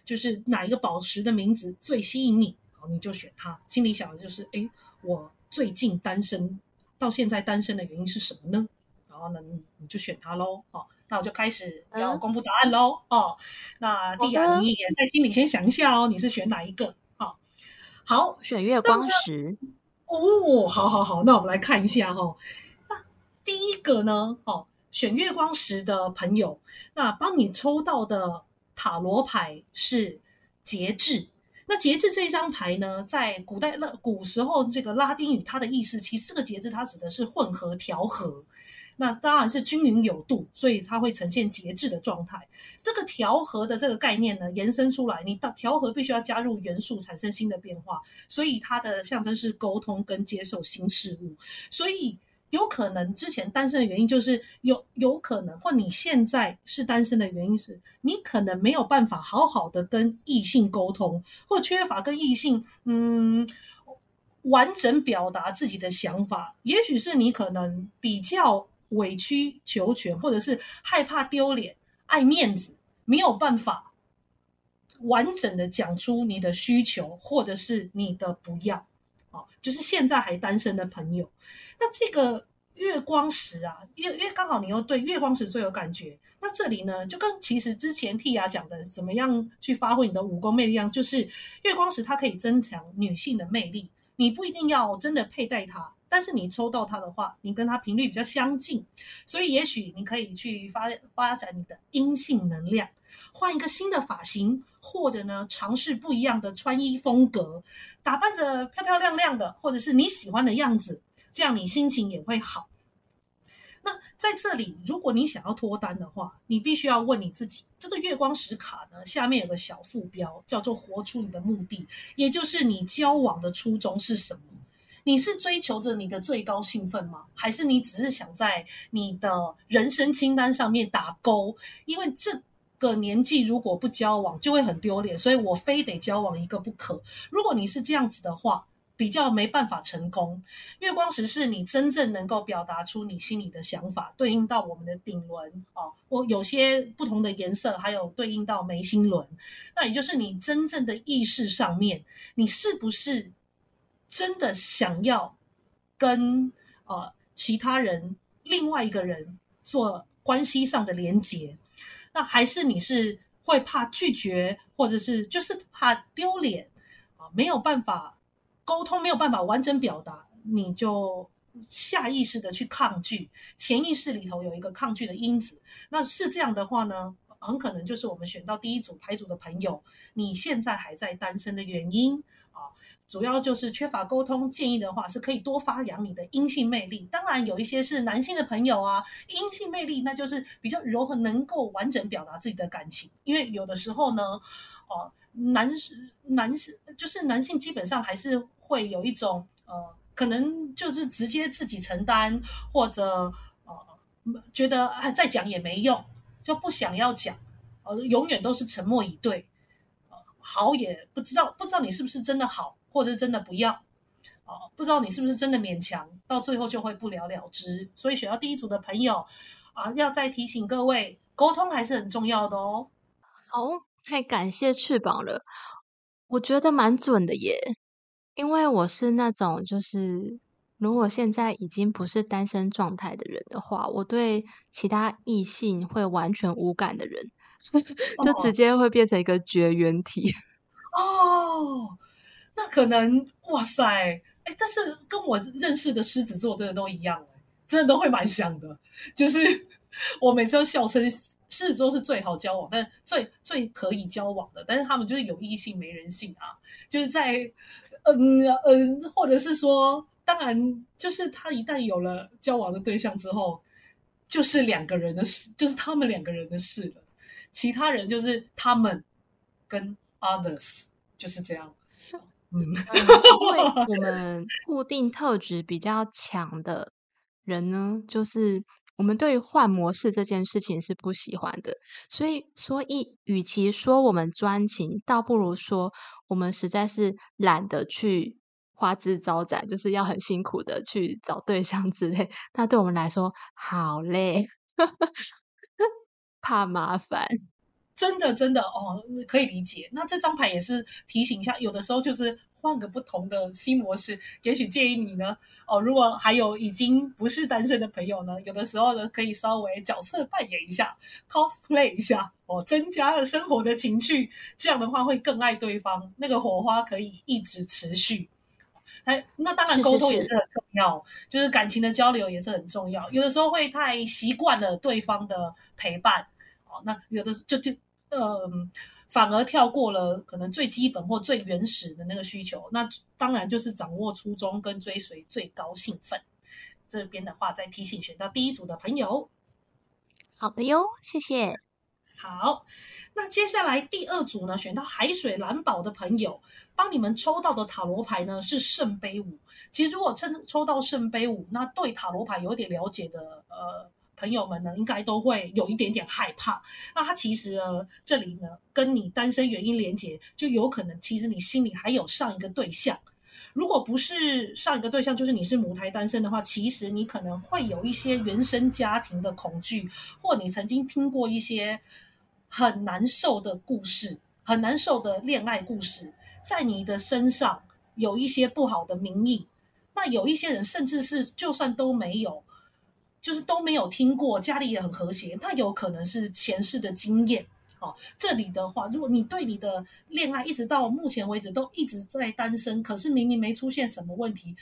就是哪一个宝石的名字最吸引你？好，你就选它。心里想的就是，哎，我。最近单身到现在单身的原因是什么呢？然后呢，你就选它喽。哦，那我就开始要公布答案喽。哦，那蒂亚，你也在心里先想一下哦，你是选哪一个？哦，好，选月光石。哦，好好好，那我们来看一下哈。那第一个呢？哦，选月光石的朋友，那帮你抽到的塔罗牌是节制。那节制这一张牌呢，在古代拉古时候，这个拉丁语它的意思，其实这个节制它指的是混合调和，那当然是均匀有度，所以它会呈现节制的状态。这个调和的这个概念呢，延伸出来，你到调和必须要加入元素，产生新的变化，所以它的象征是沟通跟接受新事物，所以。有可能之前单身的原因就是有有可能，或你现在是单身的原因是你可能没有办法好好的跟异性沟通，或缺乏跟异性嗯完整表达自己的想法。也许是你可能比较委曲求全，或者是害怕丢脸、爱面子，没有办法完整的讲出你的需求，或者是你的不要。哦，就是现在还单身的朋友，那这个月光石啊，因为因为刚好你又对月光石最有感觉，那这里呢就跟其实之前 Tia 讲的怎么样去发挥你的武功魅力一样，就是月光石它可以增强女性的魅力，你不一定要真的佩戴它，但是你抽到它的话，你跟它频率比较相近，所以也许你可以去发发展你的阴性能量。换一个新的发型，或者呢，尝试不一样的穿衣风格，打扮着漂漂亮亮的，或者是你喜欢的样子，这样你心情也会好。那在这里，如果你想要脱单的话，你必须要问你自己：这个月光石卡呢，下面有个小副标，叫做“活出你的目的”，也就是你交往的初衷是什么？你是追求着你的最高兴奋吗？还是你只是想在你的人生清单上面打勾？因为这。个年纪如果不交往就会很丢脸，所以我非得交往一个不可。如果你是这样子的话，比较没办法成功。月光石是你真正能够表达出你心里的想法，对应到我们的顶轮哦，我有些不同的颜色，还有对应到眉心轮。那也就是你真正的意识上面，你是不是真的想要跟呃其他人、另外一个人做关系上的连结？那还是你是会怕拒绝，或者是就是怕丢脸啊，没有办法沟通，没有办法完整表达，你就下意识的去抗拒，潜意识里头有一个抗拒的因子。那是这样的话呢，很可能就是我们选到第一组牌组的朋友，你现在还在单身的原因。啊，主要就是缺乏沟通。建议的话是可以多发扬你的阴性魅力。当然，有一些是男性的朋友啊，阴性魅力那就是比较柔和，能够完整表达自己的感情。因为有的时候呢，哦，男士男士就是男性，基本上还是会有一种呃可能就是直接自己承担，或者呃觉得啊再讲也没用，就不想要讲，呃永远都是沉默以对，好也不知道不知道你是不是真的好，或者真的不要，啊不知道你是不是真的勉强，到最后就会不了了之。所以选到第一组的朋友啊，要再提醒各位，沟通还是很重要的哦。好，太感谢翅膀了，我觉得蛮准的耶。因为我是那种，就是如果现在已经不是单身状态的人的话，我对其他异性会完全无感的人，就直接会变成一个绝缘体。哦，那可能哇塞，哎，但是跟我认识的狮子座真的都一样，真的都会蛮像的。就是 我每次都笑称狮子座是最好交往，但最最可以交往的，但是他们就是有异性没人性啊，就是在。嗯嗯，或者是说，当然，就是他一旦有了交往的对象之后，就是两个人的事，就是他们两个人的事了。其他人就是他们跟 others 就是这样。嗯，因为我们固定特质比较强的人呢，就是我们对于换模式这件事情是不喜欢的。所以，所以，与其说我们专情，倒不如说。我们实在是懒得去花枝招展，就是要很辛苦的去找对象之类。那对我们来说好累，怕麻烦，真的真的哦，可以理解。那这张牌也是提醒一下，有的时候就是换个不同的新模式。也许建议你呢，哦，如果还有已经不是单身的朋友呢，有的时候呢可以稍微角色扮演一下，cosplay 一下。哦，增加了生活的情趣，这样的话会更爱对方，那个火花可以一直持续。哎，那当然沟通也是很重要，就是感情的交流也是很重要。有的时候会太习惯了对方的陪伴，哦，那有的就就呃，反而跳过了可能最基本或最原始的那个需求。那当然就是掌握初衷跟追随最高兴奋。这边的话，再提醒选到第一组的朋友，好的哟，谢谢。好，那接下来第二组呢，选到海水蓝宝的朋友，帮你们抽到的塔罗牌呢是圣杯五。其实如果抽抽到圣杯五，那对塔罗牌有点了解的呃朋友们呢，应该都会有一点点害怕。那它其实呢，这里呢跟你单身原因连结，就有可能其实你心里还有上一个对象。如果不是上一个对象，就是你是母胎单身的话，其实你可能会有一些原生家庭的恐惧，或你曾经听过一些很难受的故事，很难受的恋爱故事，在你的身上有一些不好的名义。那有一些人甚至是就算都没有，就是都没有听过，家里也很和谐，那有可能是前世的经验。哦，这里的话，如果你对你的恋爱一直到目前为止都一直在单身，可是明明没出现什么问题，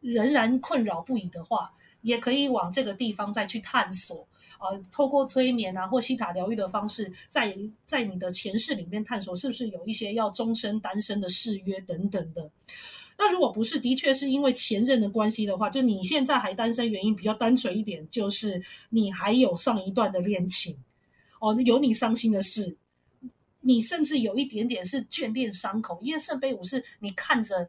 仍然困扰不已的话，也可以往这个地方再去探索。呃，透过催眠啊或西塔疗愈的方式，在在你的前世里面探索，是不是有一些要终身单身的誓约等等的。那如果不是，的确是因为前任的关系的话，就你现在还单身，原因比较单纯一点，就是你还有上一段的恋情。哦，有你伤心的事，你甚至有一点点是眷恋伤口，因为圣杯五是你看着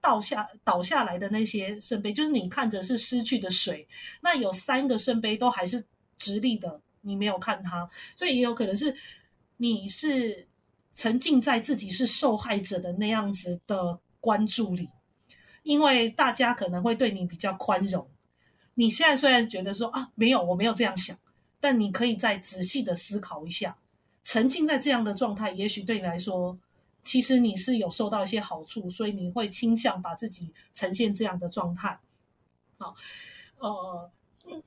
倒下倒下来的那些圣杯，就是你看着是失去的水。那有三个圣杯都还是直立的，你没有看它，所以也有可能是你是沉浸在自己是受害者的那样子的关注里，因为大家可能会对你比较宽容。你现在虽然觉得说啊，没有，我没有这样想。但你可以再仔细的思考一下，沉浸在这样的状态，也许对你来说，其实你是有受到一些好处，所以你会倾向把自己呈现这样的状态。好，呃，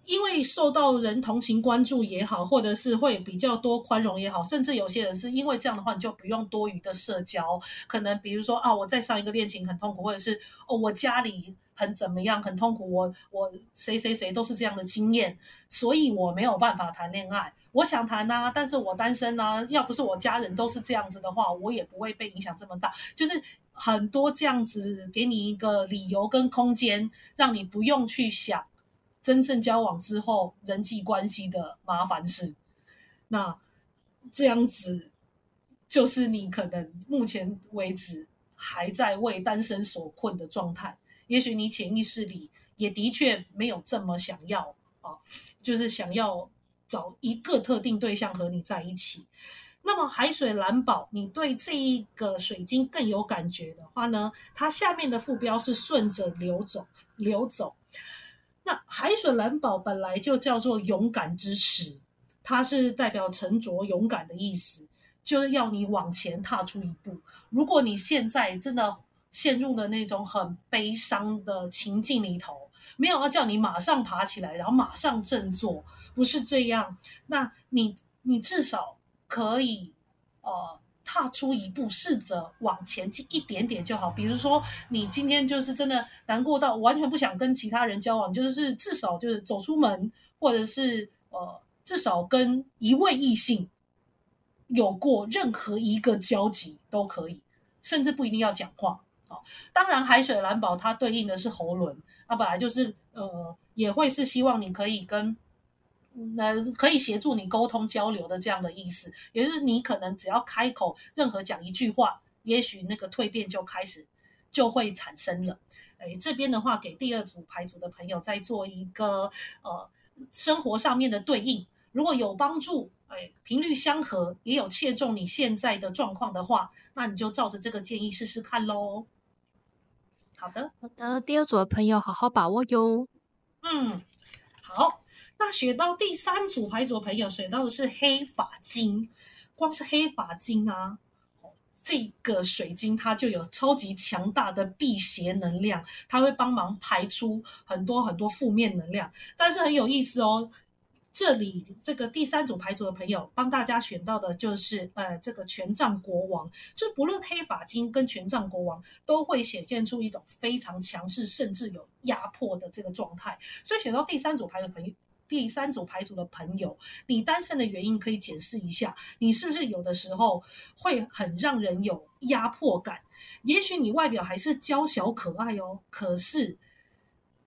因为受到人同情关注也好，或者是会比较多宽容也好，甚至有些人是因为这样的话，你就不用多余的社交，可能比如说啊，我在上一个恋情很痛苦，或者是哦，我家里。很怎么样？很痛苦。我我谁谁谁都是这样的经验，所以我没有办法谈恋爱。我想谈呐，但是我单身呐。要不是我家人都是这样子的话，我也不会被影响这么大。就是很多这样子，给你一个理由跟空间，让你不用去想真正交往之后人际关系的麻烦事。那这样子，就是你可能目前为止还在为单身所困的状态。也许你潜意识里也的确没有这么想要啊，就是想要找一个特定对象和你在一起。那么海水蓝宝，你对这一个水晶更有感觉的话呢，它下面的副标是顺着流走，流走。那海水蓝宝本来就叫做勇敢之石，它是代表沉着勇敢的意思，就是要你往前踏出一步。如果你现在真的陷入了那种很悲伤的情境里头，没有要叫你马上爬起来，然后马上振作，不是这样。那你你至少可以呃踏出一步，试着往前进一点点就好。比如说你今天就是真的难过到完全不想跟其他人交往，就是至少就是走出门，或者是呃至少跟一位异性有过任何一个交集都可以，甚至不一定要讲话。哦，当然，海水蓝宝它对应的是喉轮，它本来就是呃，也会是希望你可以跟，呃，可以协助你沟通交流的这样的意思。也就是你可能只要开口，任何讲一句话，也许那个蜕变就开始就会产生了。哎，这边的话，给第二组牌组的朋友再做一个呃生活上面的对应，如果有帮助。哎，频率相合，也有切中你现在的状况的话，那你就照着这个建议试试看喽。好的，好的，第二组的朋友好好把握哟。嗯，好，那选到第三组牌组的朋友选到的是黑发晶，光是黑发晶啊，这个水晶它就有超级强大的辟邪能量，它会帮忙排出很多很多负面能量，但是很有意思哦。这里这个第三组牌组的朋友帮大家选到的就是呃这个权杖国王，就不论黑发金跟权杖国王都会显现出一种非常强势甚至有压迫的这个状态，所以选到第三组牌的朋友，第三组牌组的朋友，你单身的原因可以解释一下，你是不是有的时候会很让人有压迫感？也许你外表还是娇小可爱哦，可是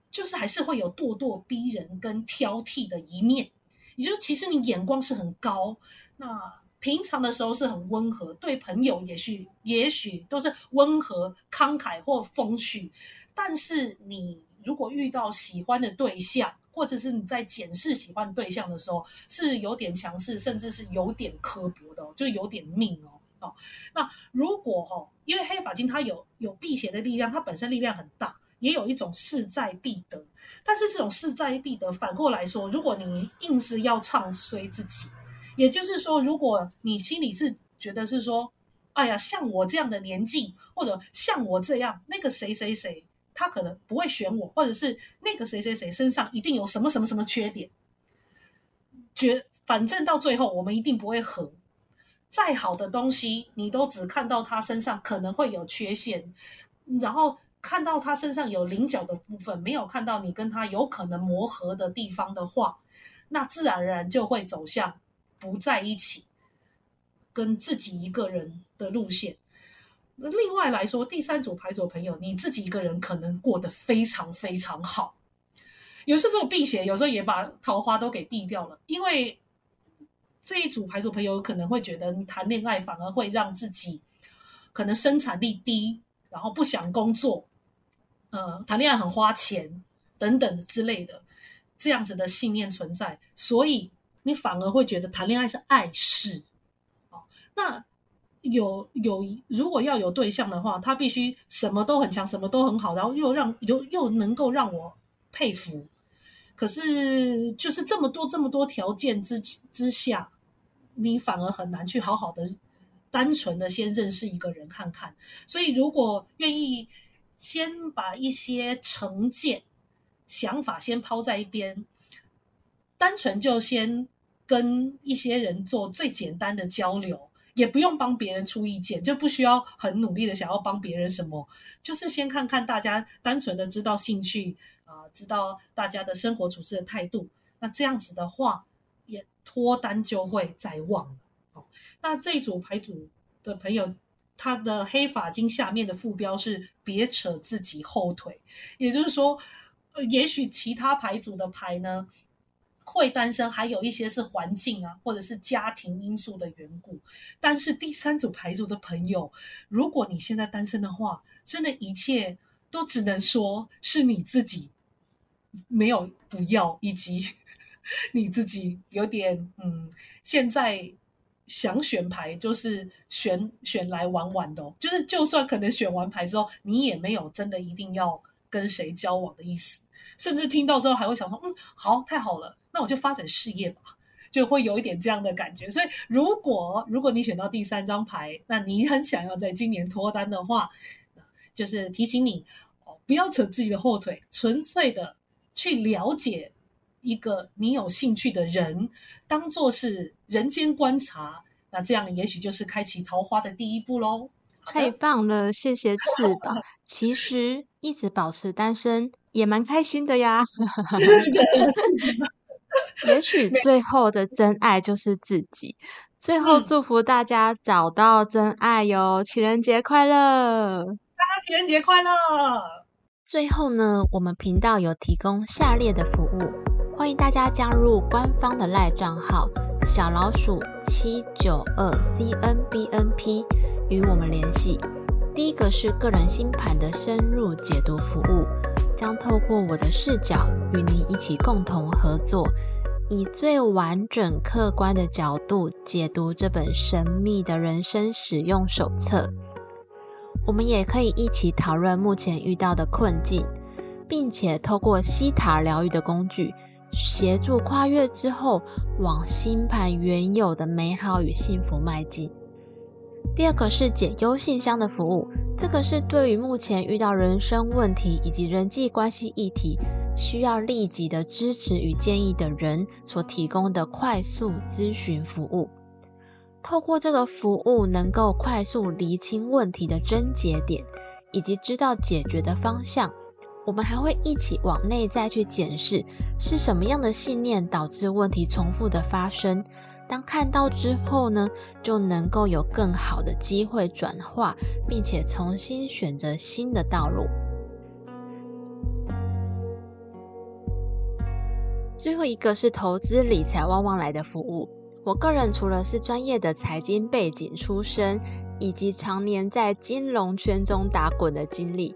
就是还是会有咄咄逼人跟挑剔的一面。也就其实你眼光是很高，那平常的时候是很温和，对朋友也许也许都是温和慷慨或风趣，但是你如果遇到喜欢的对象，或者是你在检视喜欢对象的时候，是有点强势，甚至是有点刻薄的哦，就有点命哦哦。那如果哈，因为黑发金它有有辟邪的力量，它本身力量很大。也有一种势在必得，但是这种势在必得，反过来说，如果你硬是要唱衰自己，也就是说，如果你心里是觉得是说，哎呀，像我这样的年纪，或者像我这样，那个谁谁谁，他可能不会选我，或者是那个谁谁谁身上一定有什么什么什么缺点，觉反正到最后我们一定不会合。再好的东西，你都只看到他身上可能会有缺陷，然后。看到他身上有棱角的部分，没有看到你跟他有可能磨合的地方的话，那自然而然就会走向不在一起，跟自己一个人的路线。另外来说，第三组牌组朋友，你自己一个人可能过得非常非常好。有时候这种避邪，有时候也把桃花都给避掉了，因为这一组牌组朋友可能会觉得，你谈恋爱反而会让自己可能生产力低，然后不想工作。呃，谈恋爱很花钱等等之类的，这样子的信念存在，所以你反而会觉得谈恋爱是碍事。哦，那有有如果要有对象的话，他必须什么都很强，什么都很好，然后又让又又能够让我佩服。可是就是这么多这么多条件之之下，你反而很难去好好的、单纯的先认识一个人看看。所以如果愿意。先把一些成见、想法先抛在一边，单纯就先跟一些人做最简单的交流，也不用帮别人出意见，就不需要很努力的想要帮别人什么，就是先看看大家单纯的知道兴趣啊，知道大家的生活处事的态度，那这样子的话，也脱单就会在望了。哦，那这一组牌组的朋友。他的黑发金下面的副标是“别扯自己后腿”，也就是说，呃，也许其他牌组的牌呢会单身，还有一些是环境啊，或者是家庭因素的缘故。但是第三组牌组的朋友，如果你现在单身的话，真的一切都只能说是你自己没有不要，以及 你自己有点嗯，现在想选牌就是选选来玩玩的，就是就算可能选完牌之后，你也没有真的一定要跟谁交往的意思，甚至听到之后还会想说，嗯，好，太好了，那我就发展事业吧。就会有一点这样的感觉，所以如果如果你选到第三张牌，那你很想要在今年脱单的话，就是提醒你哦，不要扯自己的后腿，纯粹的去了解一个你有兴趣的人，当做是人间观察，那这样也许就是开启桃花的第一步喽。太棒了，谢谢翅膀。其实一直保持单身也蛮开心的呀。也许 最后的真爱就是自己。最后祝福大家找到真爱哟！情人节快乐！大家情人节快乐！最后呢，我们频道有提供下列的服务，欢迎大家加入官方的赖账号小老鼠七九二 c n b n p 与我们联系。第一个是个人星盘的深入解读服务，将透过我的视角与您一起共同合作。以最完整、客观的角度解读这本神秘的人生使用手册。我们也可以一起讨论目前遇到的困境，并且透过西塔疗愈的工具，协助跨越之后往星盘原有的美好与幸福迈进。第二个是解忧信箱的服务，这个是对于目前遇到人生问题以及人际关系议题。需要立即的支持与建议的人所提供的快速咨询服务。透过这个服务，能够快速厘清问题的症结点，以及知道解决的方向。我们还会一起往内在去检视，是什么样的信念导致问题重复的发生。当看到之后呢，就能够有更好的机会转化，并且重新选择新的道路。最后一个是投资理财旺旺来的服务。我个人除了是专业的财经背景出身，以及常年在金融圈中打滚的经历，